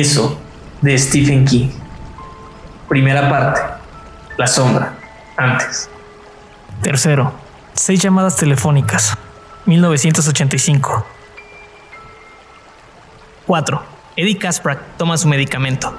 Eso de Stephen King. Primera parte. La sombra. Antes. Tercero. Seis llamadas telefónicas. 1985. 4. Eddie Kasprak toma su medicamento.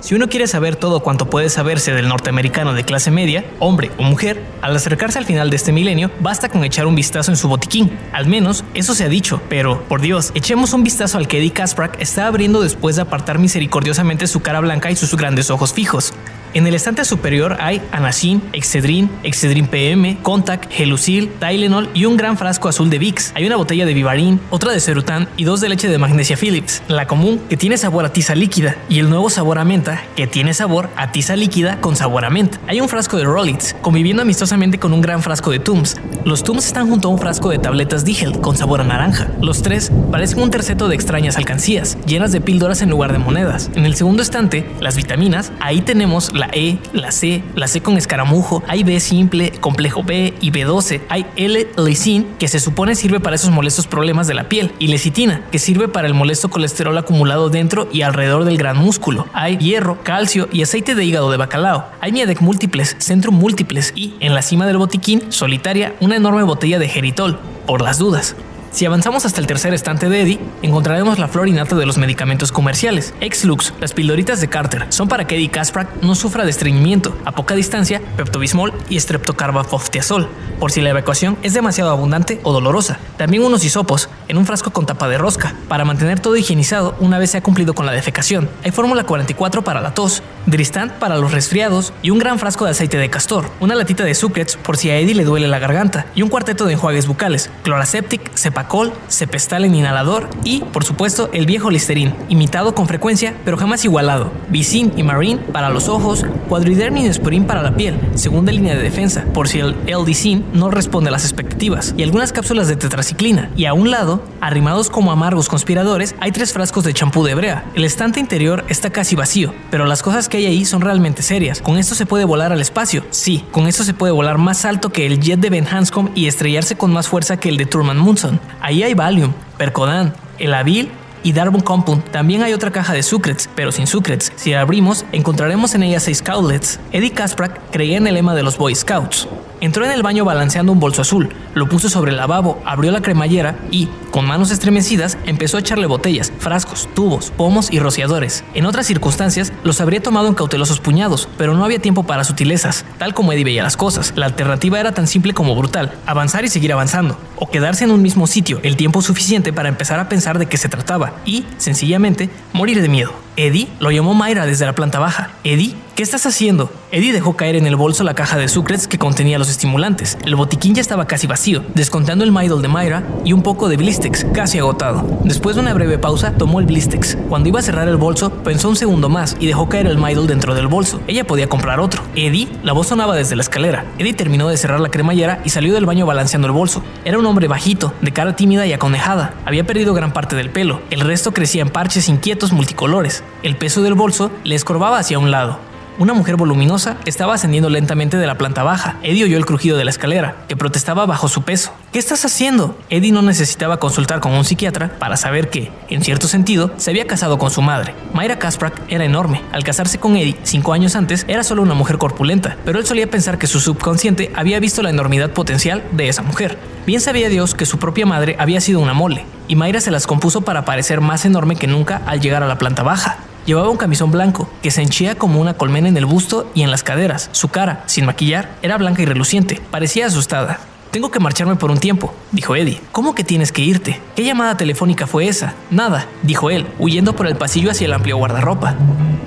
Si uno quiere saber todo cuanto puede saberse del norteamericano de clase media, hombre o mujer, al acercarse al final de este milenio, basta con echar un vistazo en su botiquín. Al menos eso se ha dicho, pero, por Dios, echemos un vistazo al que Eddie Kasprak está abriendo después de apartar misericordiosamente su cara blanca y sus grandes ojos fijos. En el estante superior hay Anacin, Excedrin, Excedrin PM, Contact, Gelusil, Tylenol y un gran frasco azul de Vicks. Hay una botella de Vivarin, otra de Cerutan y dos de leche de magnesia Philips. La común, que tiene sabor a tiza líquida, y el nuevo sabor a menta, que tiene sabor a tiza líquida con sabor a menta. Hay un frasco de Rollits, conviviendo amistosamente con un gran frasco de Tums. Los Tums están junto a un frasco de tabletas Digel con sabor a naranja. Los tres parecen un terceto de extrañas alcancías, llenas de píldoras en lugar de monedas. En el segundo estante, las vitaminas, ahí tenemos la E, la C, la C con escaramujo, hay B simple, complejo B y B12, hay L-leucin que se supone sirve para esos molestos problemas de la piel y lecitina que sirve para el molesto colesterol acumulado dentro y alrededor del gran músculo. Hay hierro, calcio y aceite de hígado de bacalao. Hay Miadec múltiples, centro múltiples y en la cima del botiquín solitaria una enorme botella de geritol por las dudas. Si avanzamos hasta el tercer estante de Eddie, encontraremos la flor innata de los medicamentos comerciales. Exlux, las pildoritas de Carter, son para que Eddie Kasprak no sufra de estreñimiento. A poca distancia, Pepto-Bismol y streptocarbafoftiazol, por si la evacuación es demasiado abundante o dolorosa. También unos hisopos, en un frasco con tapa de rosca, para mantener todo higienizado una vez se ha cumplido con la defecación. Hay fórmula 44 para la tos, Dristant para los resfriados y un gran frasco de aceite de castor, una latita de sucrets por si a Eddie le duele la garganta y un cuarteto de enjuagues bucales, Chloraseptic, Cepac Col, Cepestal en inhalador y, por supuesto, el viejo Listerine, imitado con frecuencia pero jamás igualado. Vicin y Marine para los ojos, Quadriderm y Neosporin para la piel, segunda línea de defensa, por si el l no responde a las expectativas, y algunas cápsulas de tetraciclina. Y a un lado, arrimados como amargos conspiradores, hay tres frascos de champú de brea. El estante interior está casi vacío, pero las cosas que hay ahí son realmente serias. Con esto se puede volar al espacio. Sí, con esto se puede volar más alto que el jet de Ben Hanscom y estrellarse con más fuerza que el de Turman Munson. Ahí hay Valium, Percodan, el Avil y Darbon Compound. También hay otra caja de sucrets, pero sin sucrets. Si la abrimos, encontraremos en ella seis cowlets. Eddie Kasprak creía en el lema de los Boy Scouts. Entró en el baño balanceando un bolso azul, lo puso sobre el lavabo, abrió la cremallera y, con manos estremecidas, empezó a echarle botellas, frascos, tubos, pomos y rociadores. En otras circunstancias, los habría tomado en cautelosos puñados, pero no había tiempo para sutilezas, tal como Eddie veía las cosas. La alternativa era tan simple como brutal, avanzar y seguir avanzando, o quedarse en un mismo sitio el tiempo suficiente para empezar a pensar de qué se trataba y, sencillamente, morir de miedo. Eddie lo llamó Mayra desde la planta baja. Eddie, ¿qué estás haciendo? Eddie dejó caer en el bolso la caja de sucrets que contenía los estimulantes. El botiquín ya estaba casi vacío, descontando el Midol de Mayra y un poco de Blistex, casi agotado. Después de una breve pausa, tomó el Blistex. Cuando iba a cerrar el bolso, pensó un segundo más y dejó caer el Midol dentro del bolso. Ella podía comprar otro. Eddie, la voz sonaba desde la escalera. Eddie terminó de cerrar la cremallera y salió del baño balanceando el bolso. Era un hombre bajito, de cara tímida y aconejada. Había perdido gran parte del pelo. El resto crecía en parches inquietos multicolores. El peso del bolso le escorbaba hacia un lado. Una mujer voluminosa estaba ascendiendo lentamente de la planta baja. Eddie oyó el crujido de la escalera, que protestaba bajo su peso. ¿Qué estás haciendo? Eddie no necesitaba consultar con un psiquiatra para saber que, en cierto sentido, se había casado con su madre. Mayra Kasprak era enorme. Al casarse con Eddie, cinco años antes, era solo una mujer corpulenta, pero él solía pensar que su subconsciente había visto la enormidad potencial de esa mujer. Bien sabía Dios que su propia madre había sido una mole, y Mayra se las compuso para parecer más enorme que nunca al llegar a la planta baja. Llevaba un camisón blanco que se henchía como una colmena en el busto y en las caderas. Su cara, sin maquillar, era blanca y reluciente. Parecía asustada. Tengo que marcharme por un tiempo, dijo Eddie. ¿Cómo que tienes que irte? ¿Qué llamada telefónica fue esa? Nada, dijo él, huyendo por el pasillo hacia el amplio guardarropa.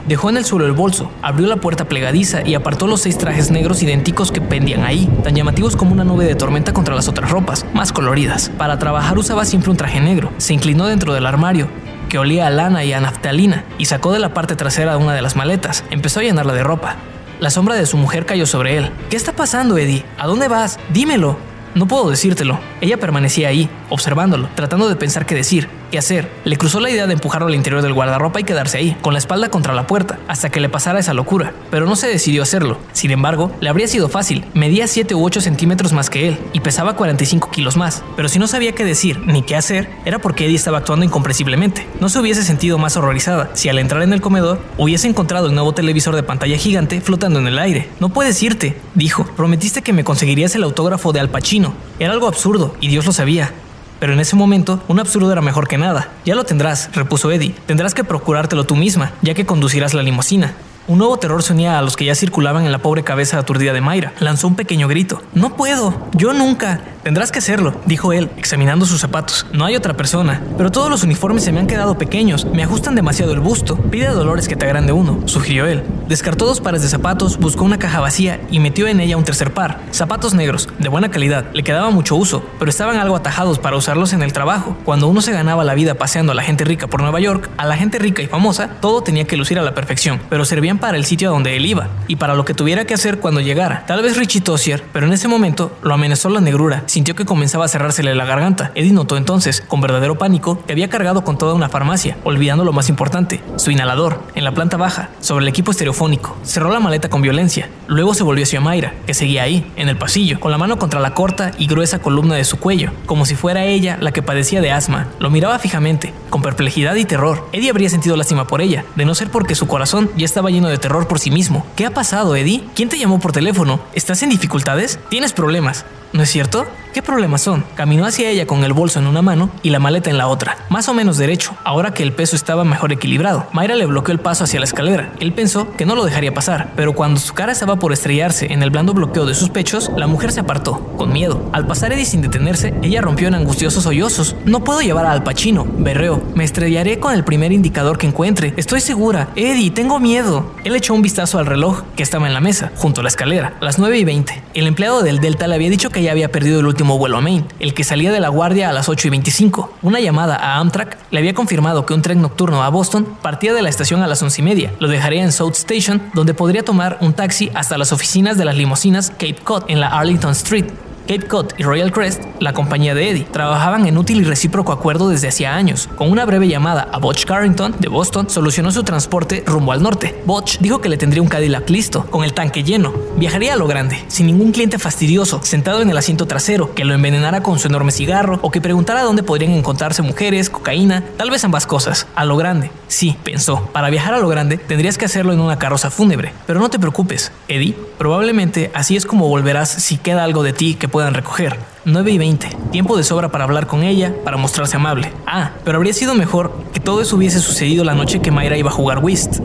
Dejó en el suelo el bolso, abrió la puerta plegadiza y apartó los seis trajes negros idénticos que pendían ahí, tan llamativos como una nube de tormenta contra las otras ropas, más coloridas. Para trabajar usaba siempre un traje negro. Se inclinó dentro del armario, que olía a lana y a naftalina, y sacó de la parte trasera una de las maletas. Empezó a llenarla de ropa. La sombra de su mujer cayó sobre él. ¿Qué está pasando, Eddie? ¿A dónde vas? Dímelo. No puedo decírtelo. Ella permanecía ahí, observándolo, tratando de pensar qué decir. Qué hacer. Le cruzó la idea de empujarlo al interior del guardarropa y quedarse ahí, con la espalda contra la puerta, hasta que le pasara esa locura. Pero no se decidió hacerlo. Sin embargo, le habría sido fácil. Medía 7 u 8 centímetros más que él y pesaba 45 kilos más. Pero si no sabía qué decir ni qué hacer, era porque Eddie estaba actuando incomprensiblemente. No se hubiese sentido más horrorizada si al entrar en el comedor hubiese encontrado el nuevo televisor de pantalla gigante flotando en el aire. No puedes irte, dijo. Prometiste que me conseguirías el autógrafo de Al Pacino. Era algo absurdo y Dios lo sabía. Pero en ese momento, un absurdo era mejor que nada. Ya lo tendrás, repuso Eddie. Tendrás que procurártelo tú misma, ya que conducirás la limusina. Un nuevo terror se unía a los que ya circulaban en la pobre cabeza aturdida de Mayra. Lanzó un pequeño grito. No puedo, yo nunca. Tendrás que hacerlo, dijo él, examinando sus zapatos. No hay otra persona, pero todos los uniformes se me han quedado pequeños, me ajustan demasiado el busto. Pide Dolores que te agrande uno, sugirió él. Descartó dos pares de zapatos, buscó una caja vacía y metió en ella un tercer par. Zapatos negros, de buena calidad, le quedaba mucho uso, pero estaban algo atajados para usarlos en el trabajo. Cuando uno se ganaba la vida paseando a la gente rica por Nueva York, a la gente rica y famosa, todo tenía que lucir a la perfección, pero servían para el sitio a donde él iba y para lo que tuviera que hacer cuando llegara. Tal vez Richie Tossier, pero en ese momento lo amenazó la negrura sintió que comenzaba a cerrársele la garganta. Eddie notó entonces, con verdadero pánico, que había cargado con toda una farmacia, olvidando lo más importante, su inhalador, en la planta baja, sobre el equipo estereofónico. Cerró la maleta con violencia. Luego se volvió hacia Mayra, que seguía ahí, en el pasillo, con la mano contra la corta y gruesa columna de su cuello, como si fuera ella la que padecía de asma. Lo miraba fijamente, con perplejidad y terror. Eddie habría sentido lástima por ella, de no ser porque su corazón ya estaba lleno de terror por sí mismo. ¿Qué ha pasado, Eddie? ¿Quién te llamó por teléfono? ¿Estás en dificultades? ¿Tienes problemas? ¿No es cierto? ¿Qué problemas son? Caminó hacia ella con el bolso en una mano y la maleta en la otra, más o menos derecho, ahora que el peso estaba mejor equilibrado. Mayra le bloqueó el paso hacia la escalera. Él pensó que no lo dejaría pasar, pero cuando su cara estaba por estrellarse en el blando bloqueo de sus pechos, la mujer se apartó, con miedo. Al pasar Eddie sin detenerse, ella rompió en angustiosos sollozos. No puedo llevar a Al Pacino, berreó. Me estrellaré con el primer indicador que encuentre. Estoy segura. Eddie, tengo miedo. Él echó un vistazo al reloj que estaba en la mesa, junto a la escalera, las 9 y 20. El empleado del Delta le había dicho que ya había perdido el último vuelo a Maine, el que salía de la guardia a las 8 y 25. Una llamada a Amtrak le había confirmado que un tren nocturno a Boston partía de la estación a las 11 y media. Lo dejaría en South Station, donde podría tomar un taxi hasta las oficinas de las limusinas Cape Cod en la Arlington Street. Cape Cod y Royal Crest, la compañía de Eddie, trabajaban en útil y recíproco acuerdo desde hacía años. Con una breve llamada a Butch Carrington de Boston, solucionó su transporte rumbo al norte. Butch dijo que le tendría un Cadillac listo, con el tanque lleno. Viajaría a lo grande, sin ningún cliente fastidioso, sentado en el asiento trasero, que lo envenenara con su enorme cigarro o que preguntara dónde podrían encontrarse mujeres, cocaína, tal vez ambas cosas. A lo grande. Sí, pensó, para viajar a lo grande tendrías que hacerlo en una carroza fúnebre. Pero no te preocupes, Eddie, probablemente así es como volverás si queda algo de ti que puedan recoger. 9 y 20. Tiempo de sobra para hablar con ella, para mostrarse amable. Ah, pero habría sido mejor que todo eso hubiese sucedido la noche que Mayra iba a jugar whist.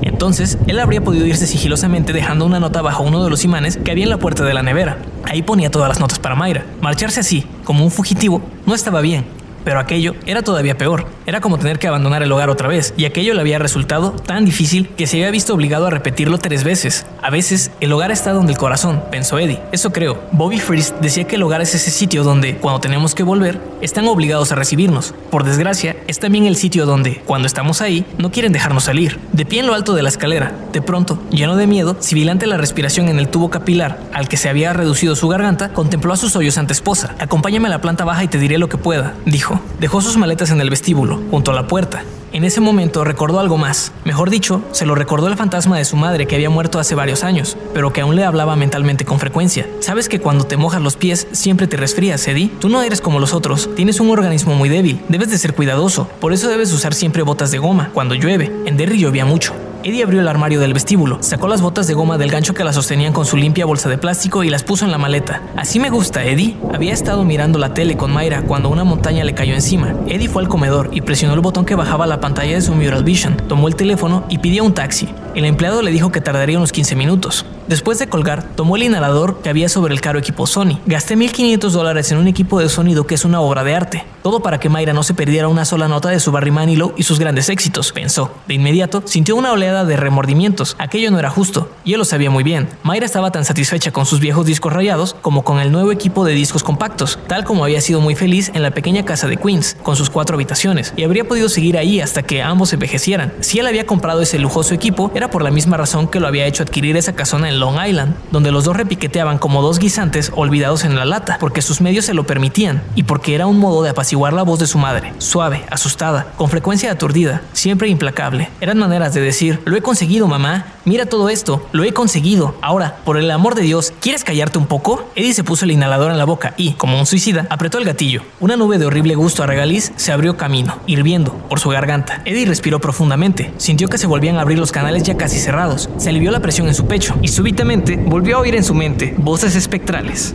Entonces, él habría podido irse sigilosamente dejando una nota bajo uno de los imanes que había en la puerta de la nevera. Ahí ponía todas las notas para Mayra. Marcharse así, como un fugitivo, no estaba bien. Pero aquello era todavía peor. Era como tener que abandonar el hogar otra vez, y aquello le había resultado tan difícil que se había visto obligado a repetirlo tres veces. A veces, el hogar está donde el corazón, pensó Eddie. Eso creo. Bobby Frist decía que el hogar es ese sitio donde, cuando tenemos que volver, están obligados a recibirnos. Por desgracia, es también el sitio donde, cuando estamos ahí, no quieren dejarnos salir. De pie en lo alto de la escalera, de pronto, lleno de miedo, sibilante la respiración en el tubo capilar al que se había reducido su garganta, contempló a su sollozante esposa. Acompáñame a la planta baja y te diré lo que pueda, dijo. Dejó sus maletas en el vestíbulo, junto a la puerta. En ese momento recordó algo más. Mejor dicho, se lo recordó el fantasma de su madre que había muerto hace varios años, pero que aún le hablaba mentalmente con frecuencia. Sabes que cuando te mojas los pies siempre te resfrías, Eddie. Tú no eres como los otros, tienes un organismo muy débil, debes de ser cuidadoso, por eso debes usar siempre botas de goma cuando llueve. En Derry llovía mucho. Eddie abrió el armario del vestíbulo, sacó las botas de goma del gancho que la sostenían con su limpia bolsa de plástico y las puso en la maleta. Así me gusta, Eddie. Había estado mirando la tele con Mayra cuando una montaña le cayó encima. Eddie fue al comedor y presionó el botón que bajaba la pantalla de su Mural Vision, tomó el teléfono y pidió un taxi. El empleado le dijo que tardaría unos 15 minutos. Después de colgar, tomó el inhalador que había sobre el caro equipo Sony. Gasté 1.500 dólares en un equipo de sonido que es una obra de arte. Todo para que Mayra no se perdiera una sola nota de su Barry Manilow y sus grandes éxitos, pensó. De inmediato, sintió una oleada de remordimientos. Aquello no era justo, y él lo sabía muy bien. Mayra estaba tan satisfecha con sus viejos discos rayados como con el nuevo equipo de discos compactos, tal como había sido muy feliz en la pequeña casa de Queens, con sus cuatro habitaciones, y habría podido seguir ahí hasta que ambos envejecieran. Si él había comprado ese lujoso equipo, era por la misma razón que lo había hecho adquirir esa casona en Long Island, donde los dos repiqueteaban como dos guisantes olvidados en la lata, porque sus medios se lo permitían, y porque era un modo de apaciguar la voz de su madre, suave, asustada, con frecuencia aturdida, siempre implacable. Eran maneras de decir, lo he conseguido mamá, mira todo esto, lo he conseguido. Ahora, por el amor de Dios, ¿quieres callarte un poco? Eddie se puso el inhalador en la boca y, como un suicida, apretó el gatillo. Una nube de horrible gusto a regaliz se abrió camino, hirviendo por su garganta. Eddie respiró profundamente, sintió que se volvían a abrir los canales ya casi cerrados, se alivió la presión en su pecho y súbitamente volvió a oír en su mente voces espectrales.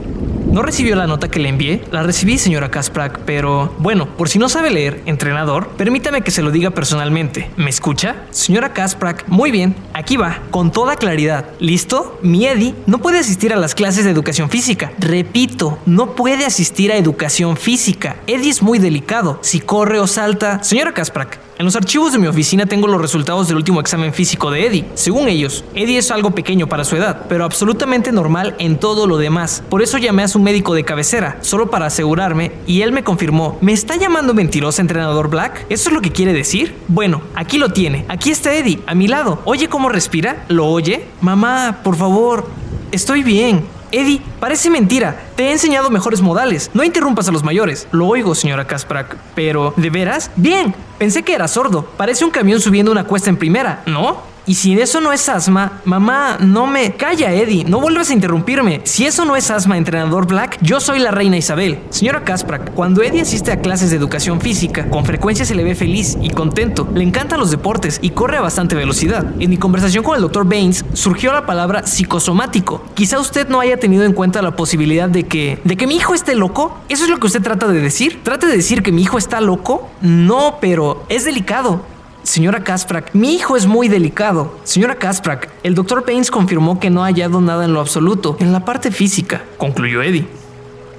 ¿No recibió la nota que le envié? La recibí, señora Kasprak, pero bueno, por si no sabe leer, entrenador, permítame que se lo diga personalmente. ¿Me escucha? Señora Kasprak, muy bien, aquí va, con toda claridad. ¿Listo? Mi Eddie no puede asistir a las clases de educación física. Repito, no puede asistir a educación física. Eddie es muy delicado. Si corre o salta. Señora Kasprak, en los archivos de mi oficina tengo los resultados del último examen físico de Eddie. Según ellos, Eddie es algo pequeño para su edad, pero absolutamente normal en todo lo demás. Por eso llamé a su médico de cabecera, solo para asegurarme, y él me confirmó, ¿me está llamando mentirosa entrenador Black? ¿Eso es lo que quiere decir? Bueno, aquí lo tiene. Aquí está Eddie, a mi lado. ¿Oye cómo respira? ¿Lo oye? Mamá, por favor. Estoy bien. Eddie, parece mentira. Te he enseñado mejores modales. No interrumpas a los mayores. Lo oigo, señora Kasprak. Pero, ¿de veras? Bien. Pensé que era sordo. Parece un camión subiendo una cuesta en primera, ¿no? Y si eso no es asma, mamá, no me... Calla, Eddie, no vuelvas a interrumpirme. Si eso no es asma, entrenador Black, yo soy la reina Isabel. Señora Kasprak, cuando Eddie asiste a clases de educación física, con frecuencia se le ve feliz y contento. Le encantan los deportes y corre a bastante velocidad. En mi conversación con el doctor Baines surgió la palabra psicosomático. Quizá usted no haya tenido en cuenta la posibilidad de que... ¿De que mi hijo esté loco? ¿Eso es lo que usted trata de decir? ¿Trata de decir que mi hijo está loco? No, pero es delicado. Señora Kasprak, mi hijo es muy delicado. Señora Kasprak, el doctor Baines confirmó que no ha hallado nada en lo absoluto, en la parte física, concluyó Eddie.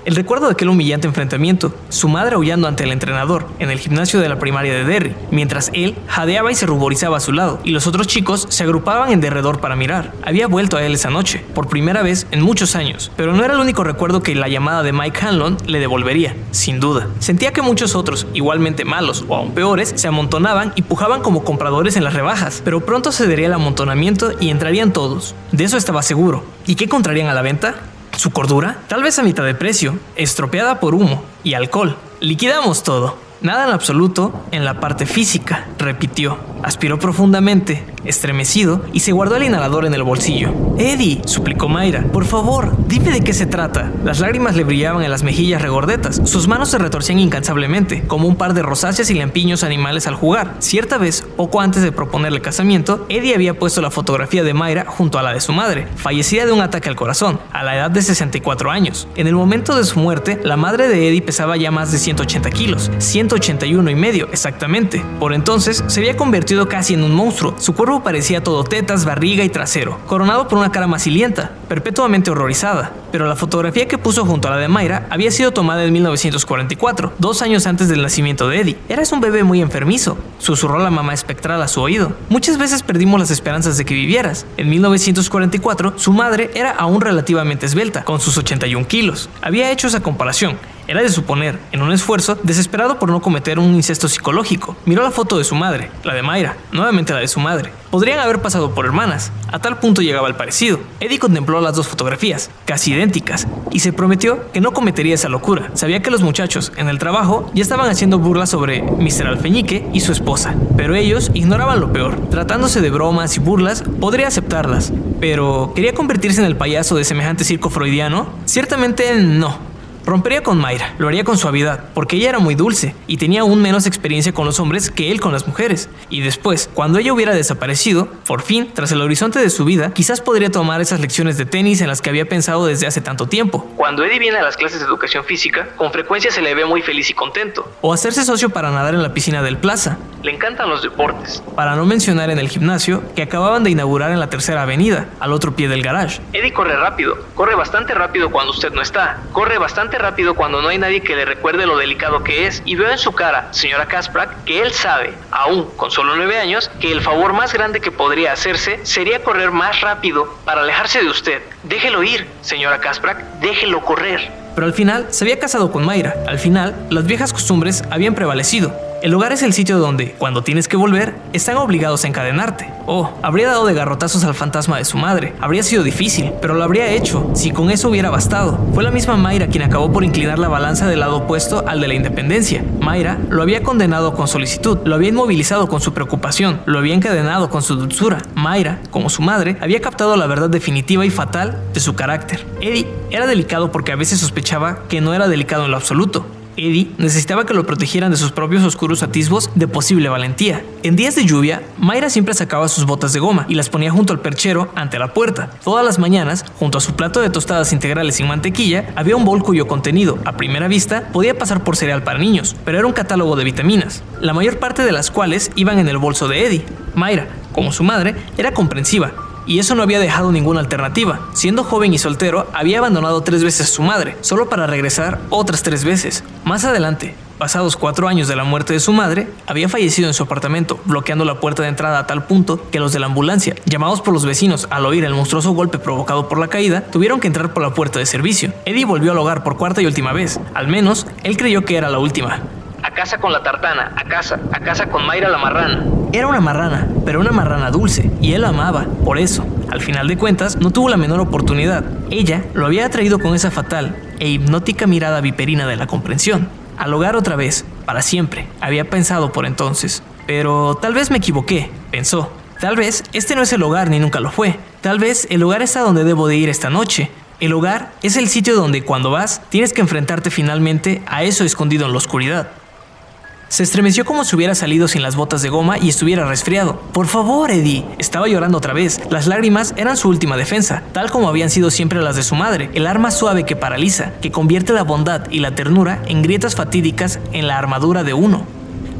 El recuerdo de aquel humillante enfrentamiento, su madre aullando ante el entrenador en el gimnasio de la primaria de Derry, mientras él jadeaba y se ruborizaba a su lado, y los otros chicos se agrupaban en derredor para mirar. Había vuelto a él esa noche, por primera vez en muchos años, pero no era el único recuerdo que la llamada de Mike Hanlon le devolvería, sin duda. Sentía que muchos otros, igualmente malos o aún peores, se amontonaban y pujaban como compradores en las rebajas, pero pronto cedería el amontonamiento y entrarían todos. De eso estaba seguro. ¿Y qué encontrarían a la venta? ¿Su cordura? Tal vez a mitad de precio, estropeada por humo y alcohol. Liquidamos todo. Nada en absoluto en la parte física, repitió. Aspiró profundamente, estremecido, y se guardó el inhalador en el bolsillo. Eddie, suplicó Mayra, por favor, dime de qué se trata. Las lágrimas le brillaban en las mejillas regordetas. Sus manos se retorcían incansablemente, como un par de rosáceas y lampiños animales al jugar. Cierta vez, poco antes de proponerle casamiento, Eddie había puesto la fotografía de Mayra junto a la de su madre, fallecida de un ataque al corazón, a la edad de 64 años. En el momento de su muerte, la madre de Eddie pesaba ya más de 180 kilos, 181 y medio exactamente. Por entonces, se había convertido casi en un monstruo. Su cuerpo parecía todo tetas, barriga y trasero, coronado por una cara macilienta, perpetuamente horrorizada. Pero la fotografía que puso junto a la de Mayra había sido tomada en 1944, dos años antes del nacimiento de Eddie. Eras un bebé muy enfermizo, susurró la mamá espectral a su oído. Muchas veces perdimos las esperanzas de que vivieras. En 1944, su madre era aún relativamente esbelta, con sus 81 kilos. Había hecho esa comparación era de suponer, en un esfuerzo, desesperado por no cometer un incesto psicológico. Miró la foto de su madre, la de Mayra, nuevamente la de su madre. Podrían haber pasado por hermanas, a tal punto llegaba el parecido. Eddie contempló las dos fotografías, casi idénticas, y se prometió que no cometería esa locura. Sabía que los muchachos, en el trabajo, ya estaban haciendo burlas sobre Mr. Alfeñique y su esposa, pero ellos ignoraban lo peor. Tratándose de bromas y burlas, podría aceptarlas, pero ¿quería convertirse en el payaso de semejante circo freudiano? Ciertamente no. Rompería con Mayra, lo haría con suavidad, porque ella era muy dulce y tenía aún menos experiencia con los hombres que él con las mujeres. Y después, cuando ella hubiera desaparecido, por fin, tras el horizonte de su vida, quizás podría tomar esas lecciones de tenis en las que había pensado desde hace tanto tiempo. Cuando Eddie viene a las clases de educación física, con frecuencia se le ve muy feliz y contento. O hacerse socio para nadar en la piscina del plaza. Le encantan los deportes. Para no mencionar en el gimnasio que acababan de inaugurar en la tercera avenida, al otro pie del garage. Eddie corre rápido, corre bastante rápido cuando usted no está, corre bastante rápido cuando no hay nadie que le recuerde lo delicado que es y veo en su cara, señora Kasprak, que él sabe, aún con solo nueve años, que el favor más grande que podría hacerse sería correr más rápido para alejarse de usted. Déjelo ir, señora Kasprak, déjelo correr. Pero al final se había casado con Mayra. Al final, las viejas costumbres habían prevalecido. El hogar es el sitio donde, cuando tienes que volver, están obligados a encadenarte. Oh, habría dado de garrotazos al fantasma de su madre. Habría sido difícil, pero lo habría hecho, si con eso hubiera bastado. Fue la misma Mayra quien acabó por inclinar la balanza del lado opuesto al de la independencia. Mayra lo había condenado con solicitud, lo había inmovilizado con su preocupación, lo había encadenado con su dulzura. Mayra, como su madre, había captado la verdad definitiva y fatal de su carácter. Eddie era delicado porque a veces sospechaba que no era delicado en lo absoluto. Eddie necesitaba que lo protegieran de sus propios oscuros atisbos de posible valentía. En días de lluvia, Mayra siempre sacaba sus botas de goma y las ponía junto al perchero ante la puerta. Todas las mañanas, junto a su plato de tostadas integrales sin mantequilla, había un bol cuyo contenido, a primera vista, podía pasar por cereal para niños, pero era un catálogo de vitaminas, la mayor parte de las cuales iban en el bolso de Eddie. Mayra, como su madre, era comprensiva y eso no había dejado ninguna alternativa. Siendo joven y soltero, había abandonado tres veces a su madre, solo para regresar otras tres veces. Más adelante, pasados cuatro años de la muerte de su madre, había fallecido en su apartamento, bloqueando la puerta de entrada a tal punto que los de la ambulancia, llamados por los vecinos al oír el monstruoso golpe provocado por la caída, tuvieron que entrar por la puerta de servicio. Eddie volvió al hogar por cuarta y última vez. Al menos, él creyó que era la última. Casa con la tartana, a casa, a casa con Mayra la marrana. Era una marrana, pero una marrana dulce, y él la amaba, por eso. Al final de cuentas, no tuvo la menor oportunidad. Ella lo había atraído con esa fatal e hipnótica mirada viperina de la comprensión. Al hogar otra vez, para siempre, había pensado por entonces. Pero tal vez me equivoqué, pensó. Tal vez este no es el hogar ni nunca lo fue. Tal vez el hogar es a donde debo de ir esta noche. El hogar es el sitio donde cuando vas tienes que enfrentarte finalmente a eso escondido en la oscuridad. Se estremeció como si hubiera salido sin las botas de goma y estuviera resfriado. Por favor, Eddie. Estaba llorando otra vez. Las lágrimas eran su última defensa, tal como habían sido siempre las de su madre, el arma suave que paraliza, que convierte la bondad y la ternura en grietas fatídicas en la armadura de uno.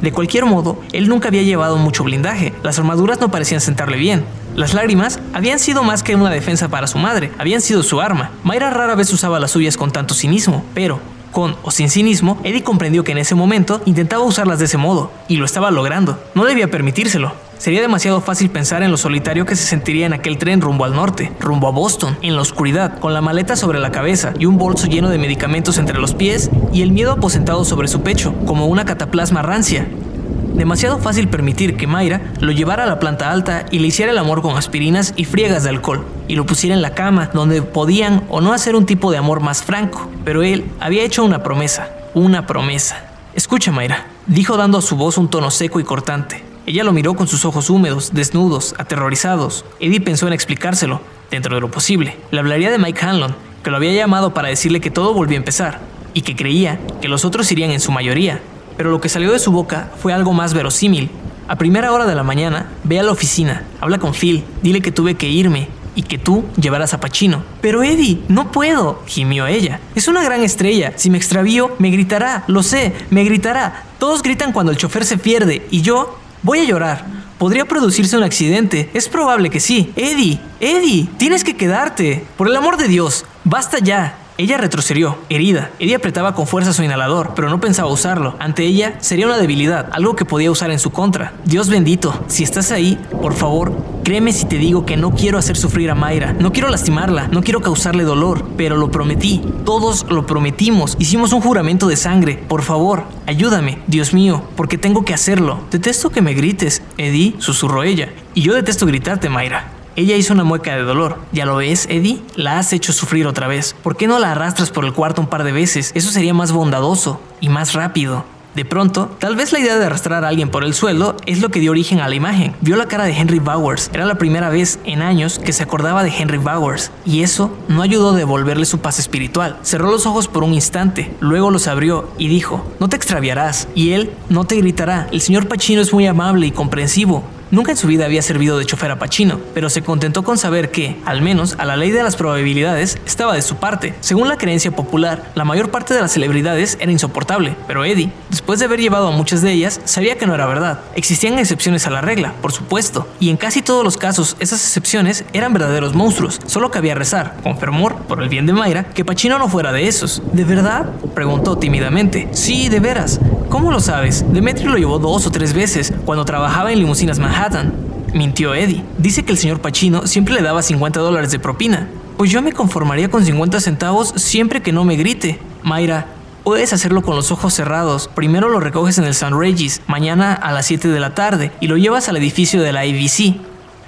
De cualquier modo, él nunca había llevado mucho blindaje. Las armaduras no parecían sentarle bien. Las lágrimas habían sido más que una defensa para su madre, habían sido su arma. Mayra rara vez usaba las suyas con tanto cinismo, pero con o sin cinismo, Eddie comprendió que en ese momento intentaba usarlas de ese modo, y lo estaba logrando. No debía permitírselo. Sería demasiado fácil pensar en lo solitario que se sentiría en aquel tren rumbo al norte, rumbo a Boston, en la oscuridad, con la maleta sobre la cabeza y un bolso lleno de medicamentos entre los pies y el miedo aposentado sobre su pecho, como una cataplasma rancia. Demasiado fácil permitir que Mayra lo llevara a la planta alta y le hiciera el amor con aspirinas y friegas de alcohol, y lo pusiera en la cama, donde podían o no hacer un tipo de amor más franco. Pero él había hecho una promesa, una promesa. Escucha, Mayra, dijo dando a su voz un tono seco y cortante. Ella lo miró con sus ojos húmedos, desnudos, aterrorizados. Eddie pensó en explicárselo, dentro de lo posible. Le hablaría de Mike Hanlon, que lo había llamado para decirle que todo volvía a empezar, y que creía que los otros irían en su mayoría, pero lo que salió de su boca fue algo más verosímil. A primera hora de la mañana, ve a la oficina, habla con Phil, dile que tuve que irme y que tú llevarás a Pachino. Pero Eddie, no puedo, gimió ella. Es una gran estrella. Si me extravío, me gritará. Lo sé, me gritará. Todos gritan cuando el chofer se pierde y yo voy a llorar. Podría producirse un accidente. Es probable que sí. Eddie, Eddie, tienes que quedarte. Por el amor de Dios, basta ya. Ella retrocedió, herida. Eddie apretaba con fuerza su inhalador, pero no pensaba usarlo. Ante ella sería una debilidad, algo que podía usar en su contra. Dios bendito, si estás ahí, por favor, créeme si te digo que no quiero hacer sufrir a Mayra. No quiero lastimarla, no quiero causarle dolor, pero lo prometí. Todos lo prometimos. Hicimos un juramento de sangre. Por favor, ayúdame, Dios mío, porque tengo que hacerlo. Detesto que me grites, Eddie, susurró ella. Y yo detesto gritarte, Mayra. Ella hizo una mueca de dolor. ¿Ya lo ves, Eddie? La has hecho sufrir otra vez. ¿Por qué no la arrastras por el cuarto un par de veces? Eso sería más bondadoso y más rápido. De pronto, tal vez la idea de arrastrar a alguien por el suelo es lo que dio origen a la imagen. Vio la cara de Henry Bowers. Era la primera vez en años que se acordaba de Henry Bowers. Y eso no ayudó a devolverle su paz espiritual. Cerró los ojos por un instante, luego los abrió y dijo, no te extraviarás. Y él no te gritará. El señor Pachino es muy amable y comprensivo. Nunca en su vida había servido de chofer a Pacino, pero se contentó con saber que, al menos a la ley de las probabilidades, estaba de su parte. Según la creencia popular, la mayor parte de las celebridades era insoportable, pero Eddie, después de haber llevado a muchas de ellas, sabía que no era verdad. Existían excepciones a la regla, por supuesto, y en casi todos los casos esas excepciones eran verdaderos monstruos. Solo cabía rezar, con fervor, por el bien de Mayra, que Pacino no fuera de esos. ¿De verdad? preguntó tímidamente. Sí, de veras. ¿Cómo lo sabes? Demetrio lo llevó dos o tres veces cuando trabajaba en limusinas Manhattan. Mintió Eddie. Dice que el señor Pacino siempre le daba 50 dólares de propina. Pues yo me conformaría con 50 centavos siempre que no me grite. Mayra, Puedes hacerlo con los ojos cerrados. Primero lo recoges en el San Regis, mañana a las 7 de la tarde, y lo llevas al edificio de la ABC.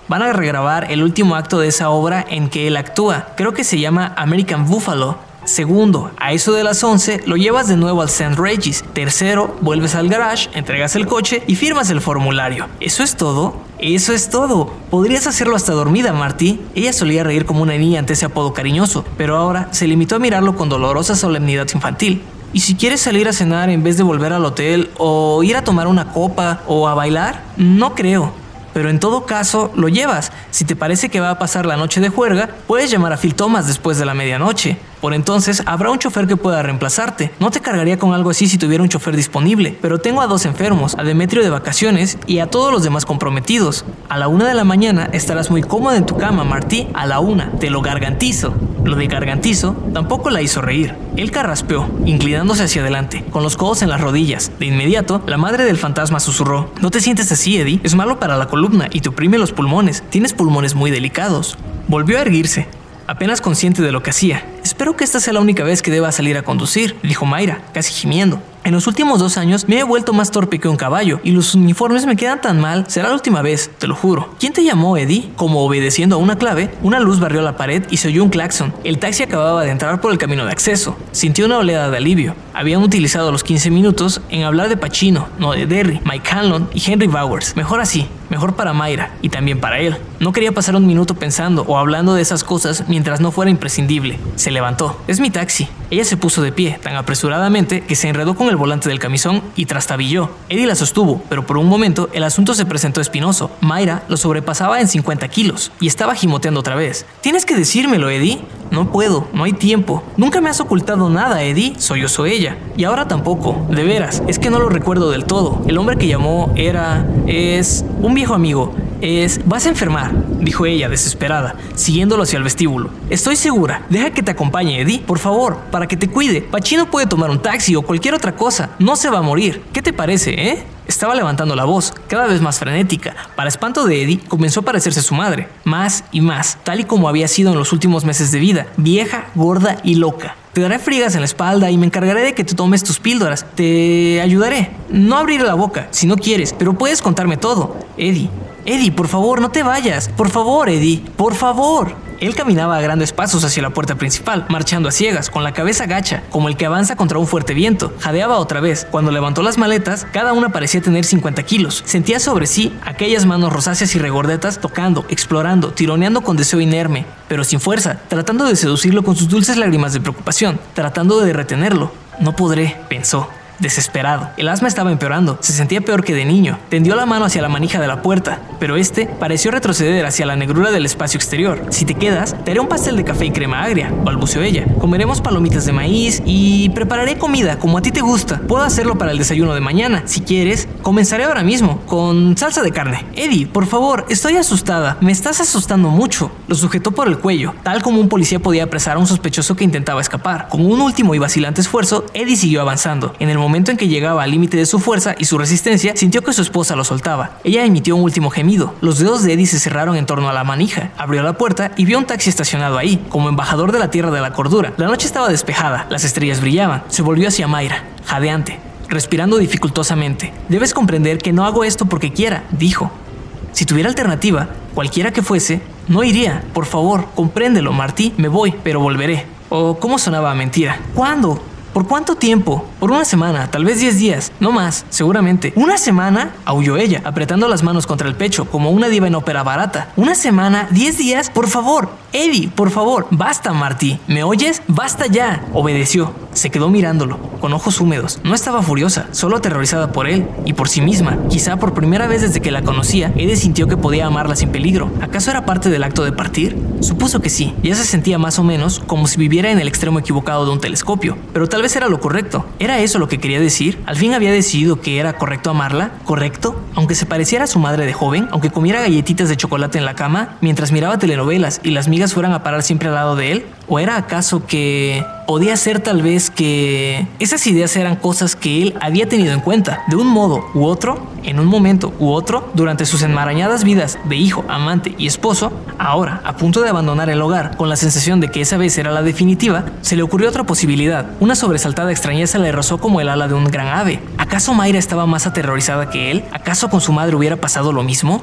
Van a regrabar el último acto de esa obra en que él actúa. Creo que se llama American Buffalo. Segundo, a eso de las 11 lo llevas de nuevo al St. Regis. Tercero, vuelves al garage, entregas el coche y firmas el formulario. ¿Eso es todo? Eso es todo. Podrías hacerlo hasta dormida, Marty. Ella solía reír como una niña ante ese apodo cariñoso, pero ahora se limitó a mirarlo con dolorosa solemnidad infantil. ¿Y si quieres salir a cenar en vez de volver al hotel o ir a tomar una copa o a bailar? No creo. Pero en todo caso, lo llevas. Si te parece que va a pasar la noche de juerga, puedes llamar a Phil Thomas después de la medianoche. Por entonces habrá un chofer que pueda reemplazarte. No te cargaría con algo así si tuviera un chofer disponible, pero tengo a dos enfermos, a Demetrio de vacaciones y a todos los demás comprometidos. A la una de la mañana estarás muy cómoda en tu cama, Martí. A la una, te lo gargantizo. Lo de gargantizo tampoco la hizo reír. Él carraspeó, inclinándose hacia adelante, con los codos en las rodillas. De inmediato, la madre del fantasma susurró: No te sientes así, Eddie. Es malo para la columna y te oprime los pulmones. Tienes pulmones muy delicados. Volvió a erguirse, apenas consciente de lo que hacía. Espero que esta sea la única vez que deba salir a conducir, dijo Mayra, casi gimiendo. En los últimos dos años me he vuelto más torpe que un caballo y los uniformes me quedan tan mal. Será la última vez, te lo juro. ¿Quién te llamó, Eddie? Como obedeciendo a una clave, una luz barrió la pared y se oyó un claxon. El taxi acababa de entrar por el camino de acceso. Sintió una oleada de alivio. Habían utilizado los 15 minutos en hablar de Pacino, no de Derry, Mike Hanlon y Henry Bowers. Mejor así, mejor para Mayra y también para él. No quería pasar un minuto pensando o hablando de esas cosas mientras no fuera imprescindible. Se levantó. Es mi taxi. Ella se puso de pie tan apresuradamente que se enredó con el volante del camisón y trastabilló. Eddie la sostuvo, pero por un momento el asunto se presentó espinoso. Mayra lo sobrepasaba en 50 kilos y estaba gimoteando otra vez. Tienes que decírmelo, Eddie. No puedo, no hay tiempo. Nunca me has ocultado nada, Eddie. Soy ella. Y ahora tampoco. De veras, es que no lo recuerdo del todo. El hombre que llamó era... es... un viejo amigo es, vas a enfermar, dijo ella desesperada, siguiéndolo hacia el vestíbulo. Estoy segura, deja que te acompañe, Eddie, por favor, para que te cuide. Pachino puede tomar un taxi o cualquier otra cosa, no se va a morir. ¿Qué te parece, eh? Estaba levantando la voz, cada vez más frenética. Para espanto de Eddie, comenzó a parecerse su madre, más y más, tal y como había sido en los últimos meses de vida, vieja, gorda y loca. Te daré frigas en la espalda y me encargaré de que te tomes tus píldoras. Te ayudaré. No abriré la boca, si no quieres, pero puedes contarme todo. Eddie, Eddie, por favor, no te vayas. Por favor, Eddie, por favor. Él caminaba a grandes pasos hacia la puerta principal, marchando a ciegas, con la cabeza gacha, como el que avanza contra un fuerte viento. Jadeaba otra vez. Cuando levantó las maletas, cada una parecía tener 50 kilos. Sentía sobre sí aquellas manos rosáceas y regordetas tocando, explorando, tironeando con deseo inerme, pero sin fuerza, tratando de seducirlo con sus dulces lágrimas de preocupación, tratando de retenerlo. No podré, pensó desesperado. El asma estaba empeorando, se sentía peor que de niño. Tendió la mano hacia la manija de la puerta, pero este pareció retroceder hacia la negrura del espacio exterior. Si te quedas, te haré un pastel de café y crema agria, balbuceó ella. Comeremos palomitas de maíz y prepararé comida como a ti te gusta. Puedo hacerlo para el desayuno de mañana. Si quieres, comenzaré ahora mismo, con salsa de carne. Eddie, por favor, estoy asustada. Me estás asustando mucho. Lo sujetó por el cuello, tal como un policía podía apresar a un sospechoso que intentaba escapar. Con un último y vacilante esfuerzo, Eddie siguió avanzando. En el momento en que llegaba al límite de su fuerza y su resistencia, sintió que su esposa lo soltaba. Ella emitió un último gemido. Los dedos de Eddie se cerraron en torno a la manija. Abrió la puerta y vio un taxi estacionado ahí, como embajador de la tierra de la cordura. La noche estaba despejada, las estrellas brillaban. Se volvió hacia Mayra, jadeante, respirando dificultosamente. Debes comprender que no hago esto porque quiera, dijo. Si tuviera alternativa, cualquiera que fuese, no iría. Por favor, compréndelo, Martí. Me voy, pero volveré. ¿O cómo sonaba mentira? ¿Cuándo? ¿Por cuánto tiempo? Por una semana, tal vez 10 días, no más, seguramente. ¿Una semana? aulló ella, apretando las manos contra el pecho, como una diva en ópera barata. ¿Una semana? ¿10 días? Por favor, Eddie, por favor, basta, Marty. ¿Me oyes? Basta ya, obedeció. Se quedó mirándolo, con ojos húmedos. No estaba furiosa, solo aterrorizada por él y por sí misma. Quizá por primera vez desde que la conocía, Eddie sintió que podía amarla sin peligro. ¿Acaso era parte del acto de partir? Supuso que sí. Ya se sentía más o menos como si viviera en el extremo equivocado de un telescopio. Pero tal vez era lo correcto. ¿Era eso lo que quería decir? ¿Al fin había decidido que era correcto amarla? ¿Correcto? Aunque se pareciera a su madre de joven, aunque comiera galletitas de chocolate en la cama, mientras miraba telenovelas y las migas fueran a parar siempre al lado de él? ¿O era acaso que podía ser tal vez que esas ideas eran cosas que él había tenido en cuenta de un modo u otro, en un momento u otro, durante sus enmarañadas vidas de hijo, amante y esposo, ahora, a punto de abandonar el hogar con la sensación de que esa vez era la definitiva, se le ocurrió otra posibilidad. Una sobresaltada extrañeza le rozó como el ala de un gran ave. ¿Acaso Mayra estaba más aterrorizada que él? ¿Acaso con su madre hubiera pasado lo mismo?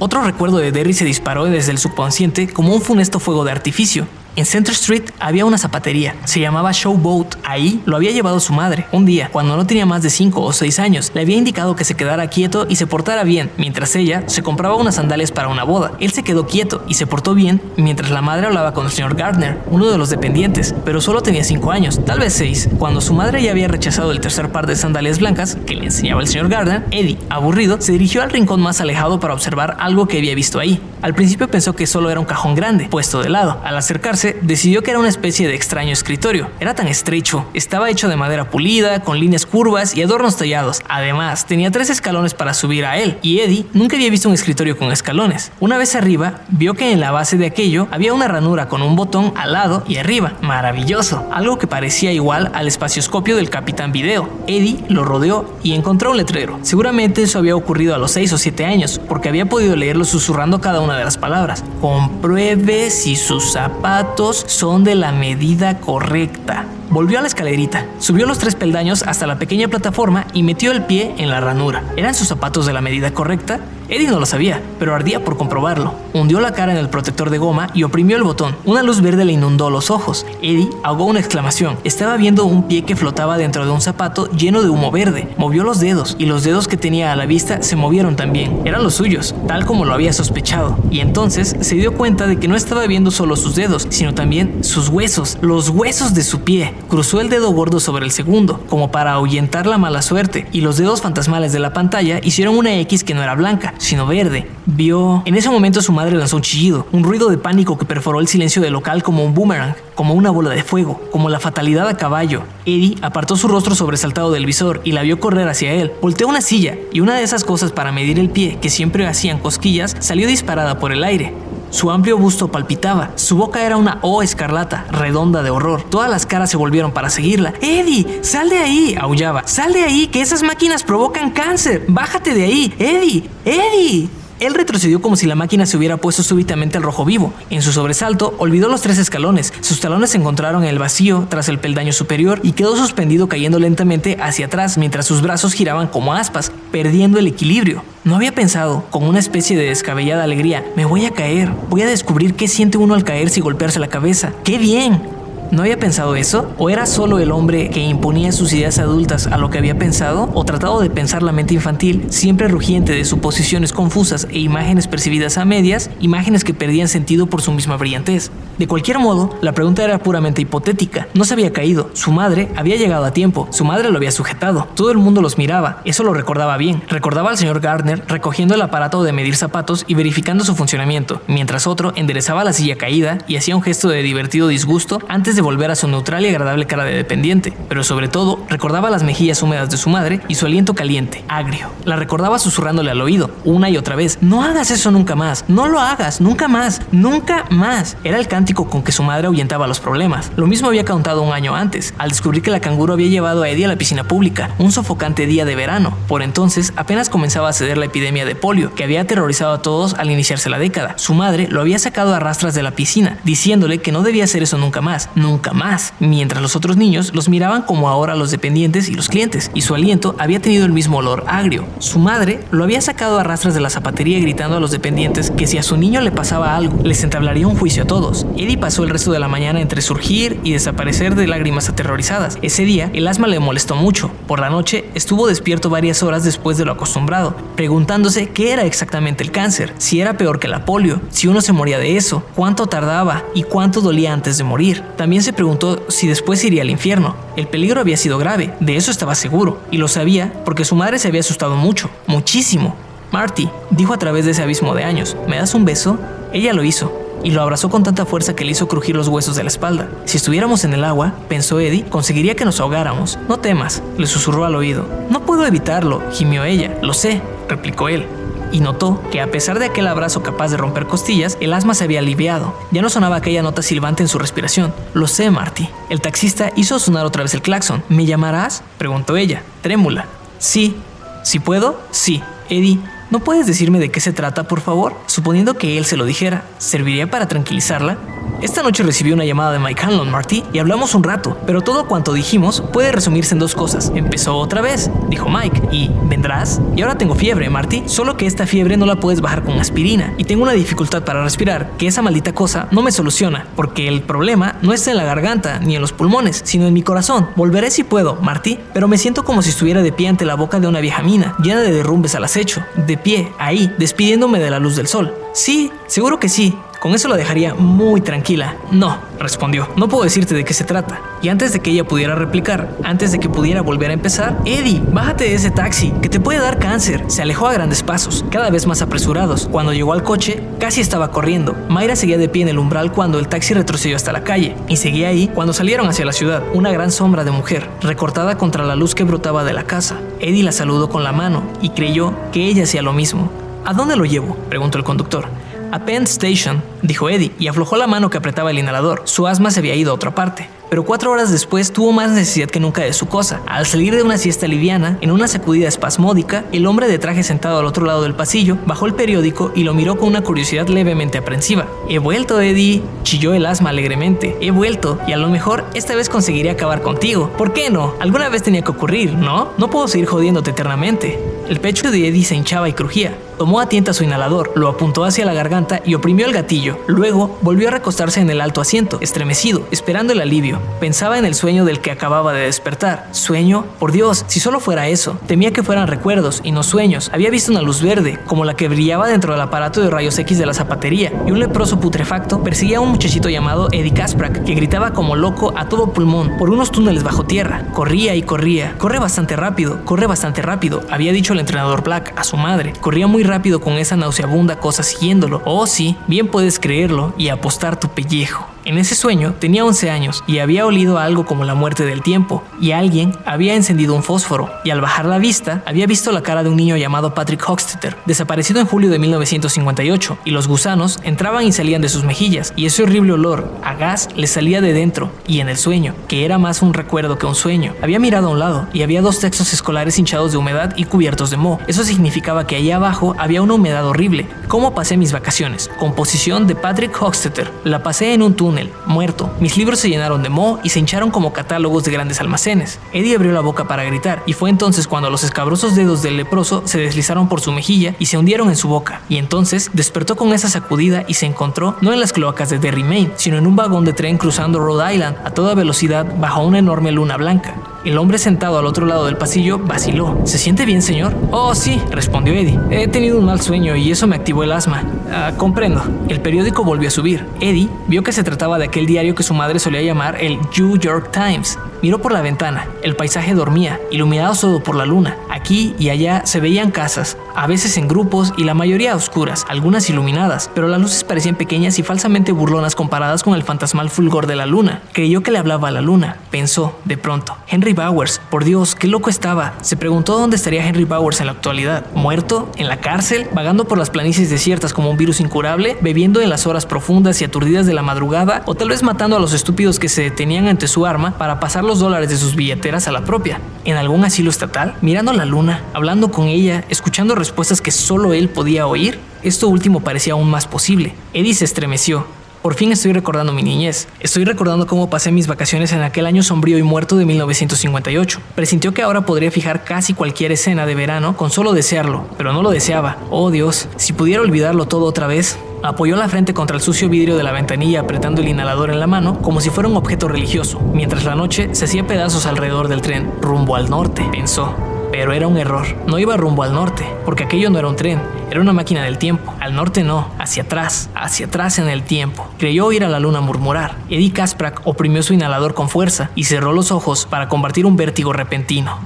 Otro recuerdo de Derry se disparó desde el subconsciente como un funesto fuego de artificio. En Center Street había una zapatería, se llamaba Showboat. Ahí lo había llevado su madre. Un día, cuando no tenía más de 5 o 6 años, le había indicado que se quedara quieto y se portara bien, mientras ella se compraba unas sandalias para una boda. Él se quedó quieto y se portó bien mientras la madre hablaba con el señor Gardner, uno de los dependientes, pero solo tenía 5 años, tal vez 6. Cuando su madre ya había rechazado el tercer par de sandalias blancas que le enseñaba el señor Gardner, Eddie, aburrido, se dirigió al rincón más alejado para observar algo que había visto ahí. Al principio pensó que solo era un cajón grande, puesto de lado. Al acercarse, decidió que era una especie de extraño escritorio. Era tan estrecho, estaba hecho de madera pulida, con líneas curvas y adornos tallados. Además, tenía tres escalones para subir a él, y Eddie nunca había visto un escritorio con escalones. Una vez arriba, vio que en la base de aquello había una ranura con un botón al lado y arriba. Maravilloso, algo que parecía igual al espacioscopio del Capitán Video. Eddie lo rodeó y encontró un letrero. Seguramente eso había ocurrido a los 6 o 7 años, porque había podido leerlo susurrando cada una de las palabras. Compruebe si sus zapatos son de la medida correcta. Volvió a la escalerita, subió los tres peldaños hasta la pequeña plataforma y metió el pie en la ranura. ¿Eran sus zapatos de la medida correcta? Eddie no lo sabía, pero ardía por comprobarlo. Hundió la cara en el protector de goma y oprimió el botón. Una luz verde le inundó los ojos. Eddie ahogó una exclamación. Estaba viendo un pie que flotaba dentro de un zapato lleno de humo verde. Movió los dedos y los dedos que tenía a la vista se movieron también. Eran los suyos, tal como lo había sospechado. Y entonces se dio cuenta de que no estaba viendo solo sus dedos, sino también sus huesos, los huesos de su pie. Cruzó el dedo gordo sobre el segundo, como para ahuyentar la mala suerte, y los dedos fantasmales de la pantalla hicieron una X que no era blanca, sino verde. Vio... En ese momento su madre lanzó un chillido, un ruido de pánico que perforó el silencio del local como un boomerang, como una bola de fuego, como la fatalidad a caballo. Eddie apartó su rostro sobresaltado del visor y la vio correr hacia él. Volteó una silla y una de esas cosas para medir el pie que siempre hacían cosquillas salió disparada por el aire. Su amplio busto palpitaba, su boca era una O escarlata, redonda de horror. Todas las caras se volvieron para seguirla. Eddie, sal de ahí, aullaba. Sal de ahí, que esas máquinas provocan cáncer. Bájate de ahí, Eddie, Eddie. Él retrocedió como si la máquina se hubiera puesto súbitamente al rojo vivo. En su sobresalto, olvidó los tres escalones. Sus talones se encontraron en el vacío tras el peldaño superior y quedó suspendido cayendo lentamente hacia atrás mientras sus brazos giraban como aspas, perdiendo el equilibrio. No había pensado, con una especie de descabellada alegría, me voy a caer, voy a descubrir qué siente uno al caerse y golpearse la cabeza. ¡Qué bien! ¿No había pensado eso? ¿O era solo el hombre que imponía sus ideas adultas a lo que había pensado? ¿O tratado de pensar la mente infantil, siempre rugiente de suposiciones confusas e imágenes percibidas a medias, imágenes que perdían sentido por su misma brillantez? De cualquier modo, la pregunta era puramente hipotética. No se había caído. Su madre había llegado a tiempo. Su madre lo había sujetado. Todo el mundo los miraba. Eso lo recordaba bien. Recordaba al señor Gardner recogiendo el aparato de medir zapatos y verificando su funcionamiento, mientras otro enderezaba la silla caída y hacía un gesto de divertido disgusto antes de volver a su neutral y agradable cara de dependiente, pero sobre todo recordaba las mejillas húmedas de su madre y su aliento caliente, agrio. La recordaba susurrándole al oído, una y otra vez, no hagas eso nunca más, no lo hagas, nunca más, nunca más. Era el cántico con que su madre ahuyentaba los problemas. Lo mismo había contado un año antes, al descubrir que la canguro había llevado a Eddie a la piscina pública, un sofocante día de verano. Por entonces apenas comenzaba a ceder la epidemia de polio, que había aterrorizado a todos al iniciarse la década. Su madre lo había sacado a rastras de la piscina, diciéndole que no debía hacer eso nunca más, más, mientras los otros niños los miraban como ahora los dependientes y los clientes, y su aliento había tenido el mismo olor agrio. Su madre lo había sacado a rastras de la zapatería gritando a los dependientes que si a su niño le pasaba algo, les entablaría un juicio a todos. Eddie pasó el resto de la mañana entre surgir y desaparecer de lágrimas aterrorizadas. Ese día, el asma le molestó mucho. Por la noche, estuvo despierto varias horas después de lo acostumbrado, preguntándose qué era exactamente el cáncer, si era peor que la polio, si uno se moría de eso, cuánto tardaba y cuánto dolía antes de morir. También se preguntó si después iría al infierno. El peligro había sido grave, de eso estaba seguro, y lo sabía porque su madre se había asustado mucho, muchísimo. Marty, dijo a través de ese abismo de años, ¿me das un beso? Ella lo hizo, y lo abrazó con tanta fuerza que le hizo crujir los huesos de la espalda. Si estuviéramos en el agua, pensó Eddie, conseguiría que nos ahogáramos. No temas, le susurró al oído. No puedo evitarlo, gimió ella. Lo sé, replicó él y notó que a pesar de aquel abrazo capaz de romper costillas, el asma se había aliviado. Ya no sonaba aquella nota silbante en su respiración. Lo sé, Marty. El taxista hizo sonar otra vez el claxon. ¿Me llamarás? preguntó ella, trémula. Sí. ¿Si puedo? Sí. Eddie, ¿no puedes decirme de qué se trata, por favor? Suponiendo que él se lo dijera, ¿serviría para tranquilizarla? Esta noche recibí una llamada de Mike Hanlon, Marty, y hablamos un rato, pero todo cuanto dijimos puede resumirse en dos cosas. Empezó otra vez, dijo Mike, y ¿vendrás? Y ahora tengo fiebre, Marty, solo que esta fiebre no la puedes bajar con aspirina, y tengo una dificultad para respirar, que esa maldita cosa no me soluciona, porque el problema no está en la garganta ni en los pulmones, sino en mi corazón. Volveré si puedo, Marty, pero me siento como si estuviera de pie ante la boca de una vieja mina, llena de derrumbes al acecho, de pie, ahí, despidiéndome de la luz del sol. Sí, seguro que sí, con eso la dejaría muy tranquila. No, respondió. No puedo decirte de qué se trata. Y antes de que ella pudiera replicar, antes de que pudiera volver a empezar, Eddie, bájate de ese taxi, que te puede dar cáncer. Se alejó a grandes pasos, cada vez más apresurados. Cuando llegó al coche, casi estaba corriendo. Mayra seguía de pie en el umbral cuando el taxi retrocedió hasta la calle, y seguía ahí cuando salieron hacia la ciudad, una gran sombra de mujer, recortada contra la luz que brotaba de la casa. Eddie la saludó con la mano y creyó que ella hacía lo mismo. ¿A dónde lo llevo? preguntó el conductor. A Penn Station, dijo Eddie, y aflojó la mano que apretaba el inhalador. Su asma se había ido a otra parte. Pero cuatro horas después tuvo más necesidad que nunca de su cosa. Al salir de una siesta liviana, en una sacudida espasmódica, el hombre de traje sentado al otro lado del pasillo bajó el periódico y lo miró con una curiosidad levemente aprensiva. He vuelto, Eddie, chilló el asma alegremente. He vuelto, y a lo mejor esta vez conseguiré acabar contigo. ¿Por qué no? Alguna vez tenía que ocurrir, ¿no? No puedo seguir jodiéndote eternamente. El pecho de Eddie se hinchaba y crujía. Tomó a tienta su inhalador, lo apuntó hacia la garganta y oprimió el gatillo. Luego volvió a recostarse en el alto asiento, estremecido, esperando el alivio. Pensaba en el sueño del que acababa de despertar. ¿Sueño? Por Dios, si solo fuera eso. Temía que fueran recuerdos y no sueños. Había visto una luz verde, como la que brillaba dentro del aparato de rayos X de la zapatería, y un leproso putrefacto perseguía a un muchachito llamado Eddie Kasprak, que gritaba como loco a todo pulmón por unos túneles bajo tierra. Corría y corría. Corre bastante rápido, corre bastante rápido, había dicho el entrenador Black a su madre. Corría muy rápido con esa nauseabunda cosa siguiéndolo. Oh sí, bien puedes creerlo y apostar tu pellejo. En ese sueño tenía 11 años y había olido algo como la muerte del tiempo, y alguien había encendido un fósforo, y al bajar la vista había visto la cara de un niño llamado Patrick Hochstetter, desaparecido en julio de 1958, y los gusanos entraban y salían de sus mejillas, y ese horrible olor a gas le salía de dentro, y en el sueño, que era más un recuerdo que un sueño, había mirado a un lado, y había dos textos escolares hinchados de humedad y cubiertos de moho. Eso significaba que allá abajo había una humedad horrible. ¿Cómo pasé mis vacaciones? Composición de Patrick Hochstetter. La pasé en un túnel muerto. Mis libros se llenaron de moho y se hincharon como catálogos de grandes almacenes. Eddie abrió la boca para gritar y fue entonces cuando los escabrosos dedos del leproso se deslizaron por su mejilla y se hundieron en su boca. Y entonces despertó con esa sacudida y se encontró no en las cloacas de Derry, Maine, sino en un vagón de tren cruzando Rhode Island a toda velocidad bajo una enorme luna blanca. El hombre sentado al otro lado del pasillo vaciló. ¿Se siente bien, señor? Oh, sí, respondió Eddie. He tenido un mal sueño y eso me activó el asma. Ah, comprendo. El periódico volvió a subir. Eddie vio que se trataba de aquel diario que su madre solía llamar el New York Times. Miró por la ventana. El paisaje dormía, iluminado solo por la luna. Aquí y allá se veían casas, a veces en grupos y la mayoría oscuras, algunas iluminadas, pero las luces parecían pequeñas y falsamente burlonas comparadas con el fantasmal fulgor de la luna. Creyó que le hablaba a la luna. Pensó, de pronto, Henry Bowers, por Dios, qué loco estaba. Se preguntó dónde estaría Henry Bowers en la actualidad. ¿Muerto? ¿En la cárcel? ¿Vagando por las planicies desiertas como un virus incurable? ¿Bebiendo en las horas profundas y aturdidas de la madrugada? ¿O tal vez matando a los estúpidos que se detenían ante su arma para pasar dólares de sus billeteras a la propia? ¿En algún asilo estatal? ¿Mirando la luna? ¿Hablando con ella? ¿Escuchando respuestas que solo él podía oír? Esto último parecía aún más posible. Eddie se estremeció. Por fin estoy recordando mi niñez. Estoy recordando cómo pasé mis vacaciones en aquel año sombrío y muerto de 1958. Presintió que ahora podría fijar casi cualquier escena de verano con solo desearlo, pero no lo deseaba. Oh Dios, si pudiera olvidarlo todo otra vez. Apoyó la frente contra el sucio vidrio de la ventanilla apretando el inhalador en la mano como si fuera un objeto religioso, mientras la noche se hacía pedazos alrededor del tren, rumbo al norte, pensó. Pero era un error. No iba rumbo al norte, porque aquello no era un tren, era una máquina del tiempo. Al norte no, hacia atrás, hacia atrás en el tiempo. Creyó oír a la luna murmurar. Eddie Kasprak oprimió su inhalador con fuerza y cerró los ojos para combatir un vértigo repentino.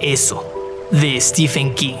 Eso, de Stephen King.